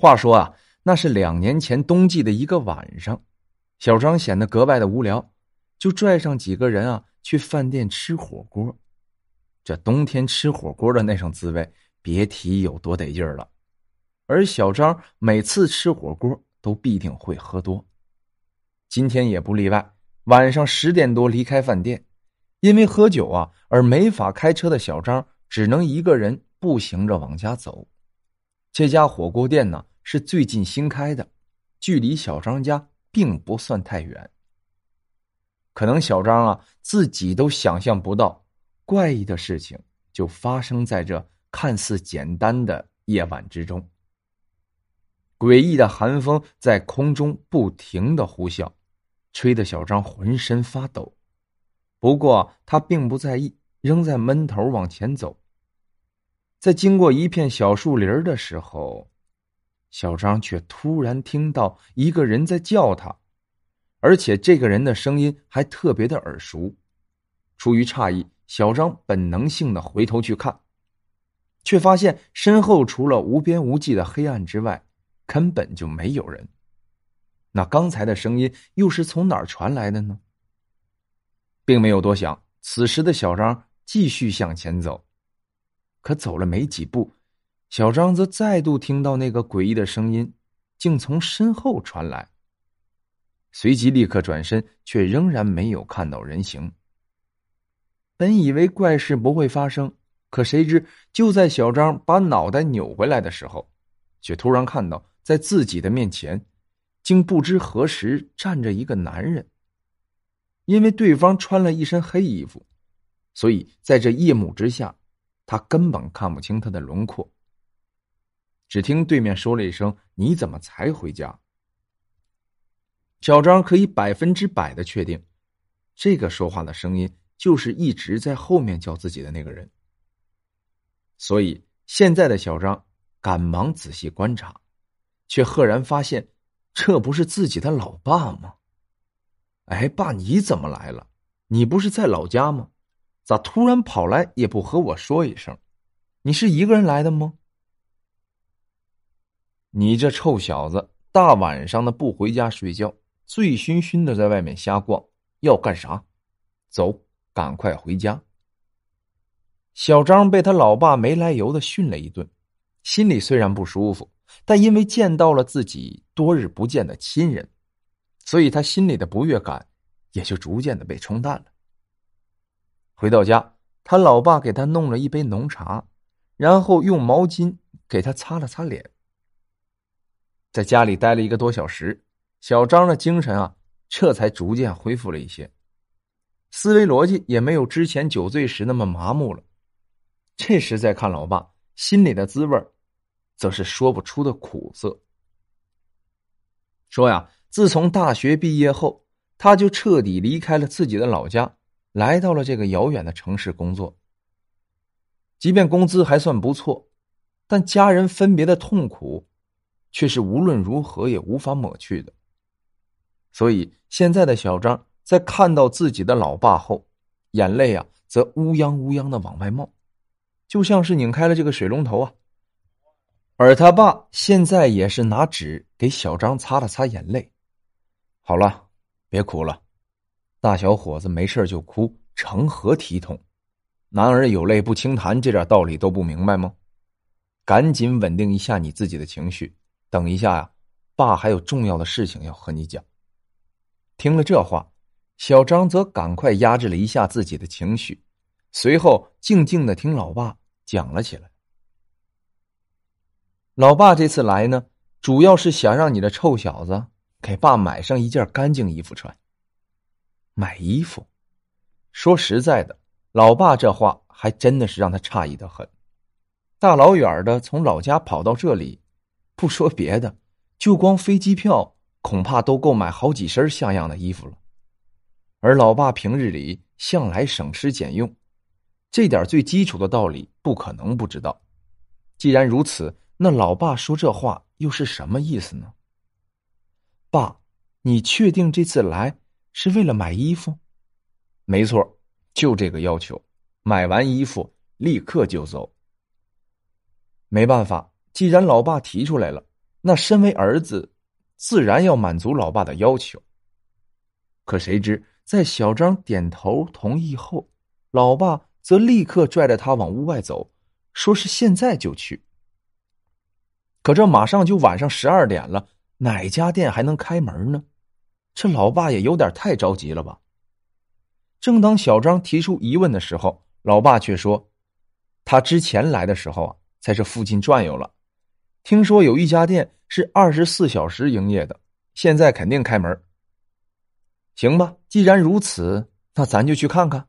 话说啊，那是两年前冬季的一个晚上，小张显得格外的无聊，就拽上几个人啊去饭店吃火锅。这冬天吃火锅的那种滋味，别提有多得劲儿了。而小张每次吃火锅都必定会喝多，今天也不例外。晚上十点多离开饭店，因为喝酒啊而没法开车的小张，只能一个人步行着往家走。这家火锅店呢？是最近新开的，距离小张家并不算太远。可能小张啊自己都想象不到，怪异的事情就发生在这看似简单的夜晚之中。诡异的寒风在空中不停的呼啸，吹得小张浑身发抖。不过他并不在意，仍在闷头往前走。在经过一片小树林的时候。小张却突然听到一个人在叫他，而且这个人的声音还特别的耳熟。出于诧异，小张本能性的回头去看，却发现身后除了无边无际的黑暗之外，根本就没有人。那刚才的声音又是从哪儿传来的呢？并没有多想，此时的小张继续向前走，可走了没几步。小张则再度听到那个诡异的声音，竟从身后传来。随即立刻转身，却仍然没有看到人形。本以为怪事不会发生，可谁知就在小张把脑袋扭回来的时候，却突然看到在自己的面前，竟不知何时站着一个男人。因为对方穿了一身黑衣服，所以在这夜幕之下，他根本看不清他的轮廓。只听对面说了一声：“你怎么才回家？”小张可以百分之百的确定，这个说话的声音就是一直在后面叫自己的那个人。所以现在的小张赶忙仔细观察，却赫然发现，这不是自己的老爸吗？哎，爸，你怎么来了？你不是在老家吗？咋突然跑来也不和我说一声？你是一个人来的吗？你这臭小子，大晚上的不回家睡觉，醉醺醺的在外面瞎逛，要干啥？走，赶快回家！小张被他老爸没来由的训了一顿，心里虽然不舒服，但因为见到了自己多日不见的亲人，所以他心里的不悦感也就逐渐的被冲淡了。回到家，他老爸给他弄了一杯浓茶，然后用毛巾给他擦了擦脸。在家里待了一个多小时，小张的精神啊，这才逐渐恢复了一些，思维逻辑也没有之前酒醉时那么麻木了。这时再看老爸，心里的滋味则是说不出的苦涩。说呀，自从大学毕业后，他就彻底离开了自己的老家，来到了这个遥远的城市工作。即便工资还算不错，但家人分别的痛苦。却是无论如何也无法抹去的。所以现在的小张在看到自己的老爸后，眼泪啊则乌泱乌泱的往外冒，就像是拧开了这个水龙头啊。而他爸现在也是拿纸给小张擦了擦眼泪。好了，别哭了，大小伙子没事就哭，成何体统？男儿有泪不轻弹，这点道理都不明白吗？赶紧稳定一下你自己的情绪。等一下呀，爸还有重要的事情要和你讲。听了这话，小张则赶快压制了一下自己的情绪，随后静静的听老爸讲了起来。老爸这次来呢，主要是想让你的臭小子给爸买上一件干净衣服穿。买衣服，说实在的，老爸这话还真的是让他诧异的很。大老远的从老家跑到这里。不说别的，就光飞机票，恐怕都够买好几身像样的衣服了。而老爸平日里向来省吃俭用，这点最基础的道理不可能不知道。既然如此，那老爸说这话又是什么意思呢？爸，你确定这次来是为了买衣服？没错，就这个要求。买完衣服立刻就走。没办法。既然老爸提出来了，那身为儿子，自然要满足老爸的要求。可谁知，在小张点头同意后，老爸则立刻拽着他往屋外走，说是现在就去。可这马上就晚上十二点了，哪家店还能开门呢？这老爸也有点太着急了吧？正当小张提出疑问的时候，老爸却说：“他之前来的时候啊，在这附近转悠了，听说有一家店是二十四小时营业的，现在肯定开门。行吧，既然如此，那咱就去看看。”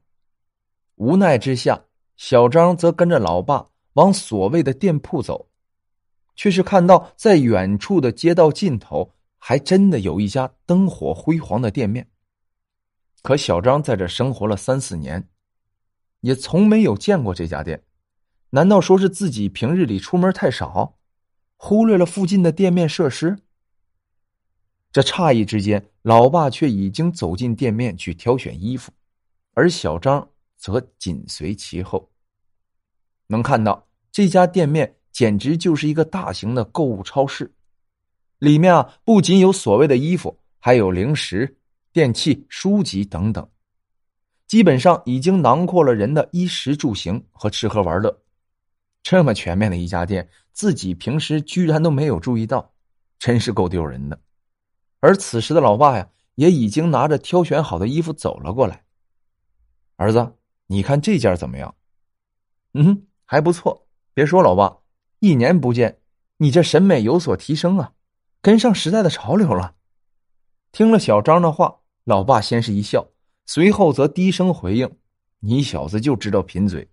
无奈之下，小张则跟着老爸往所谓的店铺走。却是看到在远处的街道尽头，还真的有一家灯火辉煌的店面。可小张在这生活了三四年，也从没有见过这家店。难道说是自己平日里出门太少，忽略了附近的店面设施？这诧异之间，老爸却已经走进店面去挑选衣服，而小张则紧随其后。能看到这家店面。简直就是一个大型的购物超市，里面啊不仅有所谓的衣服，还有零食、电器、书籍等等，基本上已经囊括了人的衣食住行和吃喝玩乐。这么全面的一家店，自己平时居然都没有注意到，真是够丢人的。而此时的老爸呀，也已经拿着挑选好的衣服走了过来。儿子，你看这件怎么样？嗯，还不错。别说，老爸。一年不见，你这审美有所提升啊，跟上时代的潮流了。听了小张的话，老爸先是一笑，随后则低声回应：“你小子就知道贫嘴，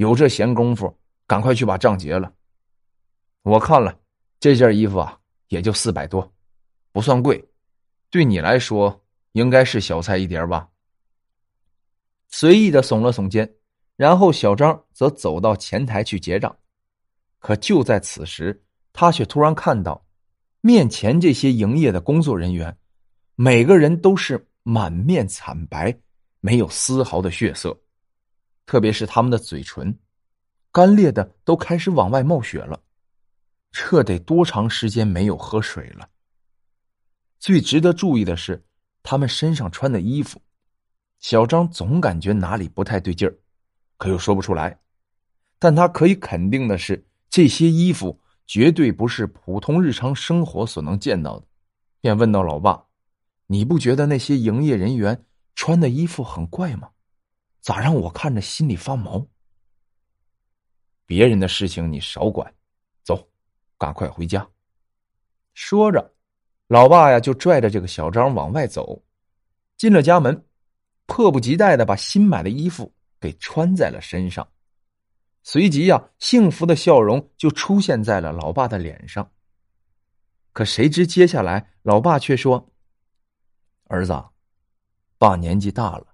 有这闲工夫，赶快去把账结了。我看了这件衣服啊，也就四百多，不算贵，对你来说应该是小菜一碟吧。”随意的耸了耸肩，然后小张则走到前台去结账。可就在此时，他却突然看到，面前这些营业的工作人员，每个人都是满面惨白，没有丝毫的血色，特别是他们的嘴唇，干裂的都开始往外冒血了，这得多长时间没有喝水了？最值得注意的是，他们身上穿的衣服，小张总感觉哪里不太对劲儿，可又说不出来，但他可以肯定的是。这些衣服绝对不是普通日常生活所能见到的，便问到老爸：“你不觉得那些营业人员穿的衣服很怪吗？咋让我看着心里发毛？”别人的事情你少管，走，赶快回家。说着，老爸呀就拽着这个小张往外走，进了家门，迫不及待的把新买的衣服给穿在了身上。随即呀，幸福的笑容就出现在了老爸的脸上。可谁知接下来，老爸却说：“儿子，爸年纪大了，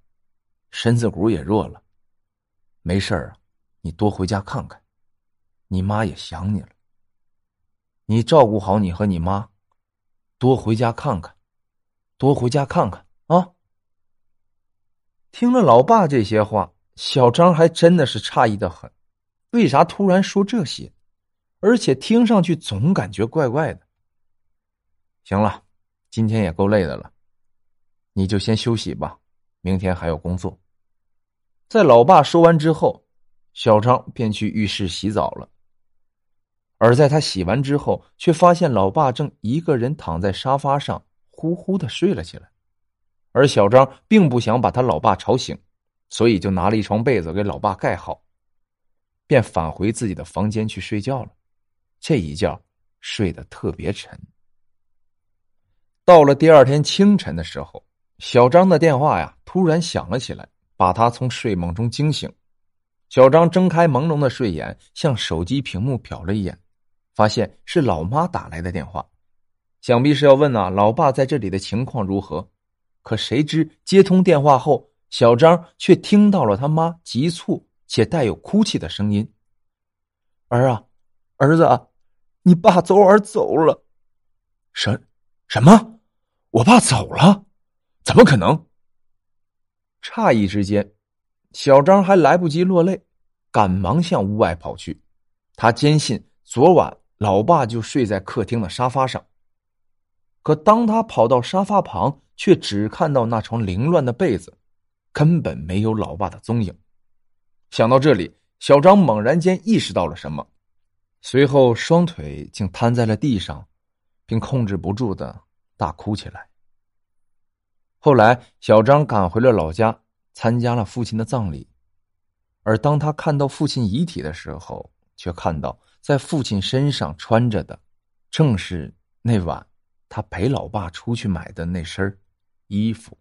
身子骨也弱了，没事啊，你多回家看看，你妈也想你了。你照顾好你和你妈，多回家看看，多回家看看啊。”听了老爸这些话，小张还真的是诧异的很。为啥突然说这些？而且听上去总感觉怪怪的。行了，今天也够累的了，你就先休息吧，明天还要工作。在老爸说完之后，小张便去浴室洗澡了。而在他洗完之后，却发现老爸正一个人躺在沙发上，呼呼的睡了起来。而小张并不想把他老爸吵醒，所以就拿了一床被子给老爸盖好。便返回自己的房间去睡觉了，这一觉睡得特别沉。到了第二天清晨的时候，小张的电话呀突然响了起来，把他从睡梦中惊醒。小张睁开朦胧的睡眼，向手机屏幕瞟了一眼，发现是老妈打来的电话，想必是要问啊老爸在这里的情况如何。可谁知接通电话后，小张却听到了他妈急促。且带有哭泣的声音：“儿啊，儿子，啊你爸昨晚走了。什什么？我爸走了？怎么可能？”诧异之间，小张还来不及落泪，赶忙向屋外跑去。他坚信昨晚老爸就睡在客厅的沙发上。可当他跑到沙发旁，却只看到那床凌乱的被子，根本没有老爸的踪影。想到这里，小张猛然间意识到了什么，随后双腿竟瘫在了地上，并控制不住的大哭起来。后来，小张赶回了老家，参加了父亲的葬礼。而当他看到父亲遗体的时候，却看到在父亲身上穿着的，正是那晚他陪老爸出去买的那身衣服。